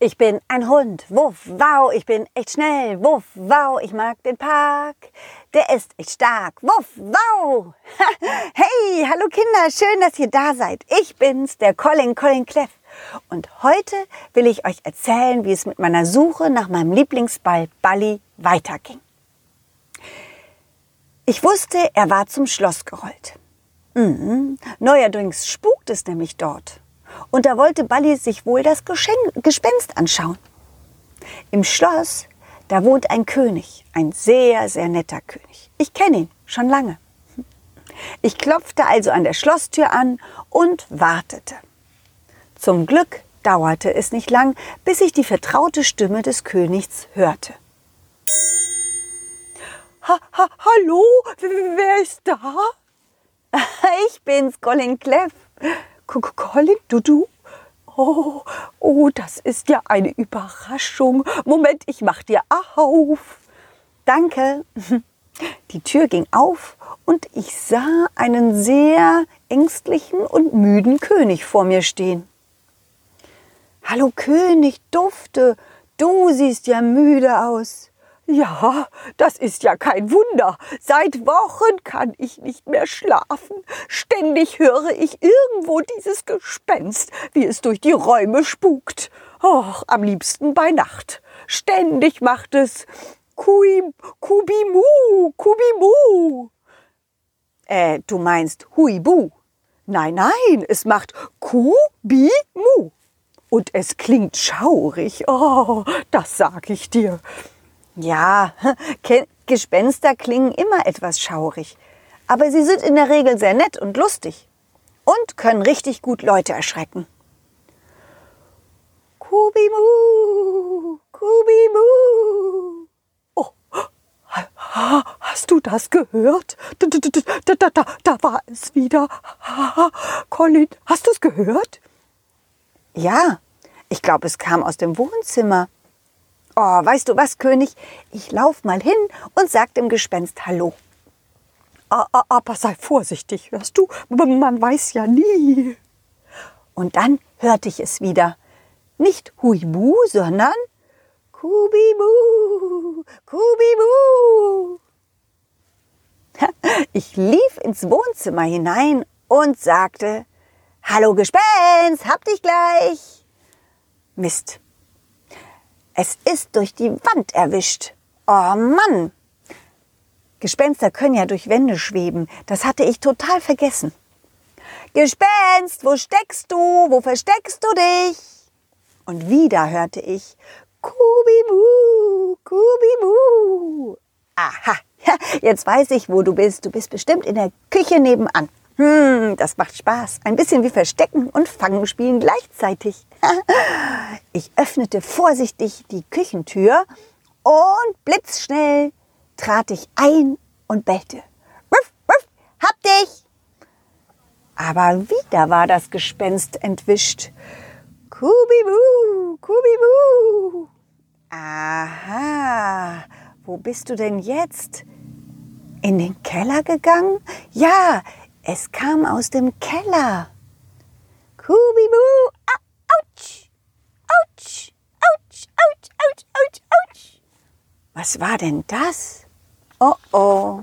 Ich bin ein Hund, wuff, wow, ich bin echt schnell, wuff, wow, ich mag den Park, der ist echt stark, wuff, wow. hey, hallo Kinder, schön, dass ihr da seid. Ich bin's, der Colin, Colin Cleff. Und heute will ich euch erzählen, wie es mit meiner Suche nach meinem Lieblingsball Balli weiterging. Ich wusste, er war zum Schloss gerollt. Mhm. Neuerdings spukt es nämlich dort. Und da wollte Balli sich wohl das Geschenk Gespenst anschauen. Im Schloss, da wohnt ein König, ein sehr, sehr netter König. Ich kenne ihn schon lange. Ich klopfte also an der Schlosstür an und wartete. Zum Glück dauerte es nicht lang, bis ich die vertraute Stimme des Königs hörte. Ha, ha, hallo, wer ist da? Ich bin's, Colin Cleff. Colin, du, du? Oh, oh, das ist ja eine Überraschung. Moment, ich mach dir auf. Danke. Die Tür ging auf und ich sah einen sehr ängstlichen und müden König vor mir stehen. Hallo König, Dufte, du siehst ja müde aus. Ja, das ist ja kein Wunder. Seit Wochen kann ich nicht mehr schlafen. Ständig höre ich irgendwo dieses Gespenst, wie es durch die Räume spukt. Och, am liebsten bei Nacht. Ständig macht es Kui, Kubimu, Kubimu. Äh, du meinst Huibu? Nein, nein, es macht Kubimu. Und es klingt schaurig. Oh, das sag ich dir. Ja, Gespenster klingen immer etwas schaurig, aber sie sind in der Regel sehr nett und lustig und können richtig gut Leute erschrecken. Kubimu, Kubimu. Oh, hast du das gehört? Da, da, da, da, da war es wieder. Colin, hast du es gehört? Ja, ich glaube, es kam aus dem Wohnzimmer. Oh, weißt du was, König? Ich lauf mal hin und sag dem Gespenst Hallo. Aber sei vorsichtig, hörst du? Man weiß ja nie. Und dann hörte ich es wieder. Nicht Huibu, sondern Kubibu, Kubibu. Ich lief ins Wohnzimmer hinein und sagte, Hallo Gespenst, hab dich gleich. Mist, es ist durch die Wand erwischt. Oh Mann! Gespenster können ja durch Wände schweben. Das hatte ich total vergessen. Gespenst, wo steckst du? Wo versteckst du dich? Und wieder hörte ich Kubimu, Kubimu. Aha, jetzt weiß ich, wo du bist. Du bist bestimmt in der Küche nebenan. Hm, das macht Spaß. Ein bisschen wie Verstecken und Fangen spielen gleichzeitig. Ich öffnete vorsichtig die Küchentür und blitzschnell trat ich ein und bellte. Ruff, ruff, hab dich! Aber wieder war das Gespenst entwischt. Kubibu, Kubibu. Aha, wo bist du denn jetzt? In den Keller gegangen? Ja, es kam aus dem Keller. Kubibu, ah, ouch, ouch, ouch, ouch, ouch, ouch, ouch. Was war denn das? Oh oh.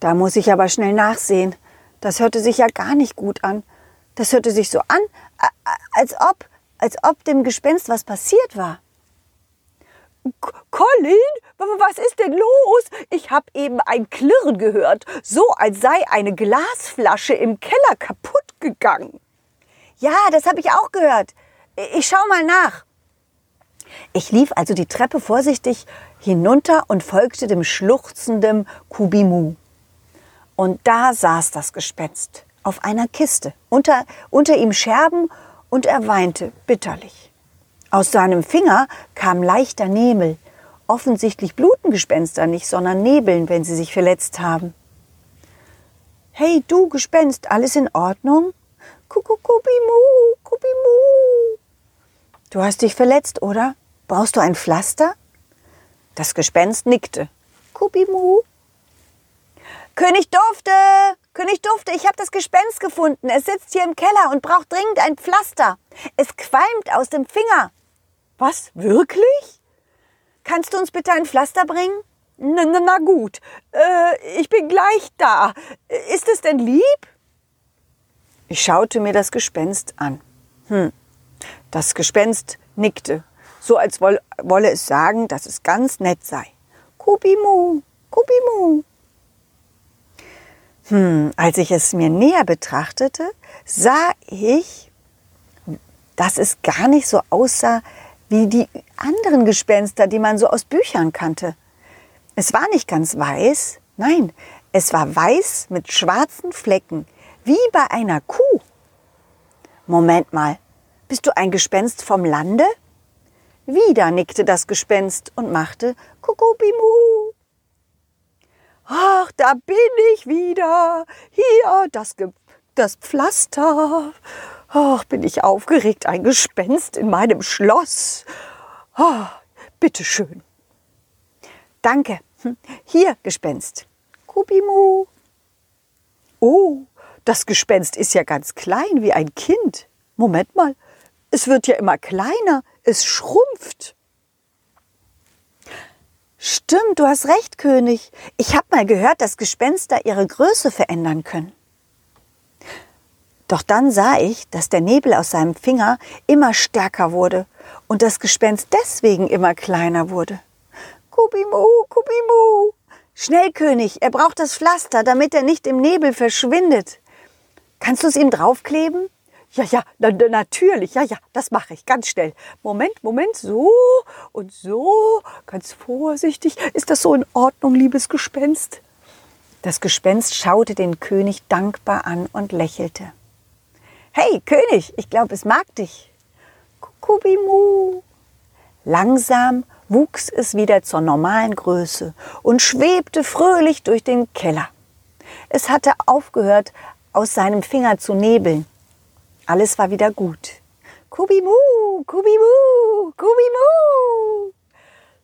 Da muss ich aber schnell nachsehen. Das hörte sich ja gar nicht gut an. Das hörte sich so an, als ob, als ob dem Gespenst was passiert war. Colin, was ist denn los? Ich habe eben ein Klirren gehört, so als sei eine Glasflasche im Keller kaputt gegangen. Ja, das habe ich auch gehört. Ich schau mal nach. Ich lief also die Treppe vorsichtig hinunter und folgte dem schluchzenden Kubimu. Und da saß das Gespenst auf einer Kiste, unter, unter ihm Scherben, und er weinte bitterlich. Aus seinem Finger kam leichter Nebel. Offensichtlich bluten Gespenster nicht, sondern nebeln, wenn sie sich verletzt haben. Hey, du Gespenst, alles in Ordnung? Kukukubimu, kubimu. Du hast dich verletzt, oder? Brauchst du ein Pflaster? Das Gespenst nickte. Kubimu. König Dufte! König Dufte, ich habe das Gespenst gefunden. Es sitzt hier im Keller und braucht dringend ein Pflaster. Es qualmt aus dem Finger. Was, wirklich? Kannst du uns bitte ein Pflaster bringen? Na, na, na gut, äh, ich bin gleich da. Ist es denn lieb? Ich schaute mir das Gespenst an. Hm. Das Gespenst nickte, so als wolle, es sagen, dass es ganz nett sei. Kubimu, Kubimu. Hm, als ich es mir näher betrachtete, sah ich, dass es gar nicht so aussah wie die anderen Gespenster, die man so aus Büchern kannte. Es war nicht ganz weiß, nein, es war weiß mit schwarzen Flecken, wie bei einer Kuh. Moment mal, bist du ein Gespenst vom Lande? Wieder nickte das Gespenst und machte Kukubimu. Ach, da bin ich wieder. Hier, das, Ge das Pflaster. Ach, bin ich aufgeregt, ein Gespenst in meinem Schloss. Ach, bitteschön. Danke. Hm, hier, Gespenst. Kubimu. Oh, das Gespenst ist ja ganz klein wie ein Kind. Moment mal, es wird ja immer kleiner, es schrumpft. Stimmt, du hast recht, König. Ich habe mal gehört, dass Gespenster ihre Größe verändern können. Doch dann sah ich, dass der Nebel aus seinem Finger immer stärker wurde und das Gespenst deswegen immer kleiner wurde. Kubimu, Kubimu! Schnell, König, er braucht das Pflaster, damit er nicht im Nebel verschwindet. Kannst du es ihm draufkleben? Ja, ja, na, natürlich, ja, ja, das mache ich ganz schnell. Moment, Moment, so und so, ganz vorsichtig. Ist das so in Ordnung, liebes Gespenst? Das Gespenst schaute den König dankbar an und lächelte. Hey, König, ich glaube, es mag dich. Kukubimu. Langsam wuchs es wieder zur normalen Größe und schwebte fröhlich durch den Keller. Es hatte aufgehört, aus seinem Finger zu nebeln. Alles war wieder gut. Kubimu, Kubimu, Kubimu.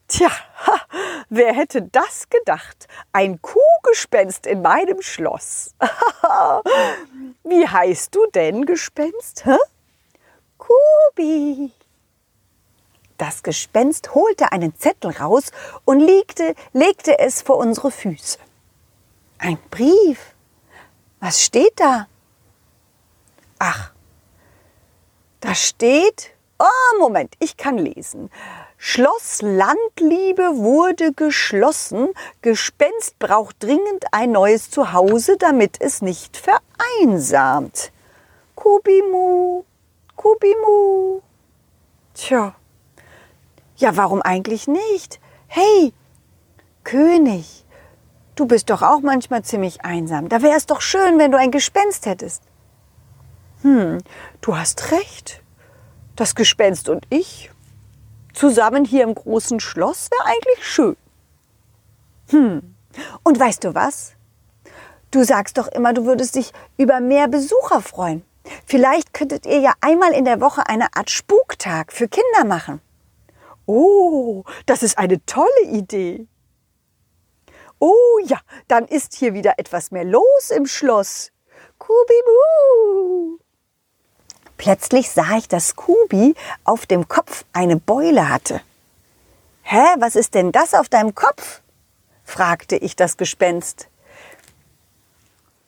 Tja, ha, wer hätte das gedacht? Ein Kuhgespenst in meinem Schloss. Wie heißt du denn, Gespenst? Hä? Kubi. Das Gespenst holte einen Zettel raus und legte, legte es vor unsere Füße. Ein Brief. Was steht da? Ach, da steht, oh Moment, ich kann lesen. Schloss Landliebe wurde geschlossen. Gespenst braucht dringend ein neues Zuhause, damit es nicht vereinsamt. Kubimu, Kubimu. Tja, ja, warum eigentlich nicht? Hey, König, du bist doch auch manchmal ziemlich einsam. Da wäre es doch schön, wenn du ein Gespenst hättest. Hm, du hast recht. Das Gespenst und ich zusammen hier im großen Schloss wäre eigentlich schön. Hm, und weißt du was? Du sagst doch immer, du würdest dich über mehr Besucher freuen. Vielleicht könntet ihr ja einmal in der Woche eine Art Spuktag für Kinder machen. Oh, das ist eine tolle Idee. Oh ja, dann ist hier wieder etwas mehr los im Schloss. Kubibu! Plötzlich sah ich, dass Kubi auf dem Kopf eine Beule hatte. Hä, was ist denn das auf deinem Kopf? fragte ich das Gespenst.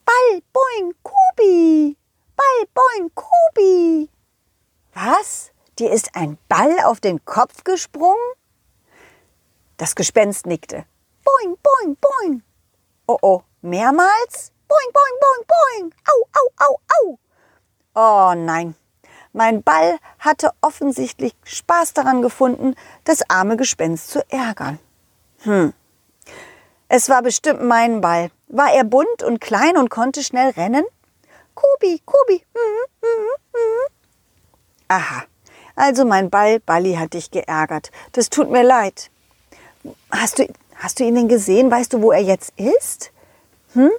Ball, boing, Kubi! Ball, boing, Kubi! Was? Dir ist ein Ball auf den Kopf gesprungen? Das Gespenst nickte. Boing, boing, boing. Oh oh, mehrmals? Boing, boing, boing, boing. Au, au, au, au. Oh nein, mein Ball hatte offensichtlich Spaß daran gefunden, das arme Gespenst zu ärgern. Hm. Es war bestimmt mein Ball. War er bunt und klein und konnte schnell rennen? Kubi, Kubi. Mhm, mhm, mhm. Aha. Also mein Ball, Balli hat dich geärgert. Das tut mir leid. Hast du, hast du ihn denn gesehen? Weißt du, wo er jetzt ist? Hm?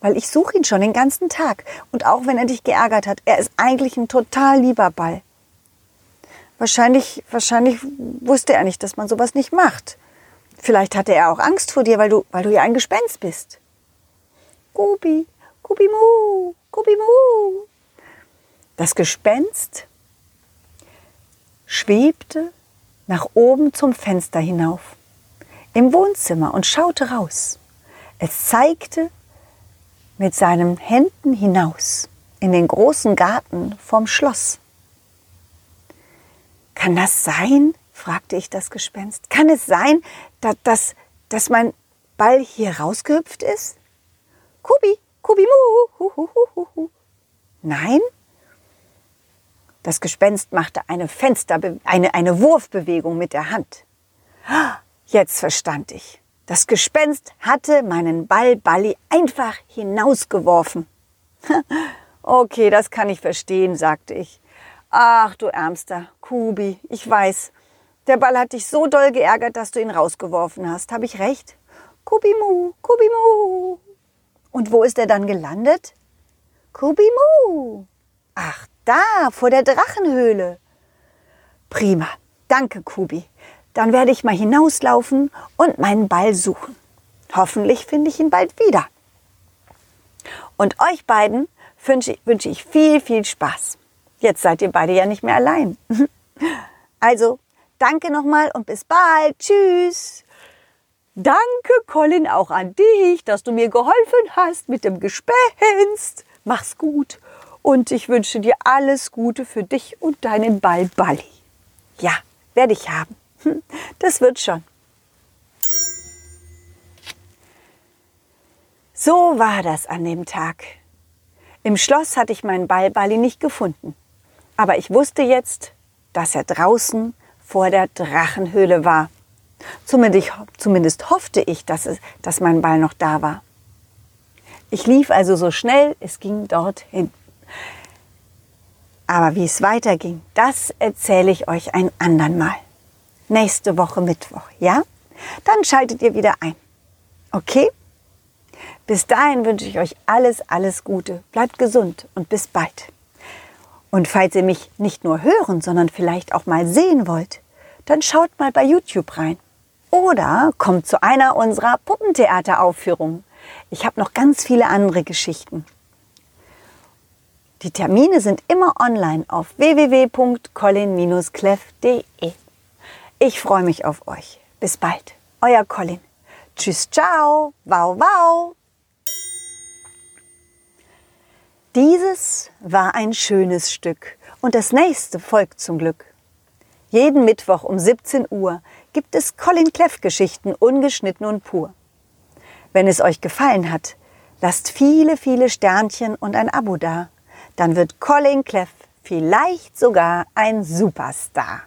weil ich suche ihn schon den ganzen Tag. Und auch wenn er dich geärgert hat, er ist eigentlich ein total lieber Ball. Wahrscheinlich, wahrscheinlich wusste er nicht, dass man sowas nicht macht. Vielleicht hatte er auch Angst vor dir, weil du, weil du ja ein Gespenst bist. Gubi, Kubimu, Kubimu. Das Gespenst schwebte nach oben zum Fenster hinauf im Wohnzimmer und schaute raus. Es zeigte mit seinen Händen hinaus in den großen Garten vom Schloss. Kann das sein? fragte ich das Gespenst. Kann es sein, dass, dass, dass mein Ball hier rausgehüpft ist? Kubi, Kubi, mu, hu, hu, hu, hu. Nein? Das Gespenst machte eine Fensterbe eine, eine Wurfbewegung mit der Hand. Jetzt verstand ich. Das Gespenst hatte meinen Ball Balli einfach hinausgeworfen. okay, das kann ich verstehen, sagte ich. Ach, du ärmster Kubi, ich weiß. Der Ball hat dich so doll geärgert, dass du ihn rausgeworfen hast. Habe ich recht? Kubimu, Kubimu. Und wo ist er dann gelandet? Kubimu. Ach, da, vor der Drachenhöhle. Prima. Danke, Kubi. Dann werde ich mal hinauslaufen und meinen Ball suchen. Hoffentlich finde ich ihn bald wieder. Und euch beiden wünsche, wünsche ich viel, viel Spaß. Jetzt seid ihr beide ja nicht mehr allein. Also, danke nochmal und bis bald. Tschüss. Danke, Colin, auch an dich, dass du mir geholfen hast mit dem Gespenst. Mach's gut und ich wünsche dir alles Gute für dich und deinen Ball Balli. Ja, werde ich haben. Hm, das wird schon. So war das an dem Tag. Im Schloss hatte ich meinen Ball Balli nicht gefunden. Aber ich wusste jetzt, dass er draußen vor der Drachenhöhle war. Zumindest, zumindest hoffte ich, dass, es, dass mein Ball noch da war. Ich lief also so schnell es ging dorthin. Aber wie es weiterging, das erzähle ich euch ein andern Mal. Nächste Woche Mittwoch, ja? Dann schaltet ihr wieder ein. Okay? Bis dahin wünsche ich euch alles, alles Gute. Bleibt gesund und bis bald. Und falls ihr mich nicht nur hören, sondern vielleicht auch mal sehen wollt, dann schaut mal bei YouTube rein. Oder kommt zu einer unserer Puppentheateraufführungen. Ich habe noch ganz viele andere Geschichten. Die Termine sind immer online auf www.colin-cleff.de. Ich freue mich auf euch. Bis bald. Euer Colin. Tschüss, ciao. Wow, wow. Dieses war ein schönes Stück und das nächste folgt zum Glück. Jeden Mittwoch um 17 Uhr gibt es Colin Cleff Geschichten ungeschnitten und pur. Wenn es euch gefallen hat, lasst viele, viele Sternchen und ein Abo da. Dann wird Colin Cleff vielleicht sogar ein Superstar.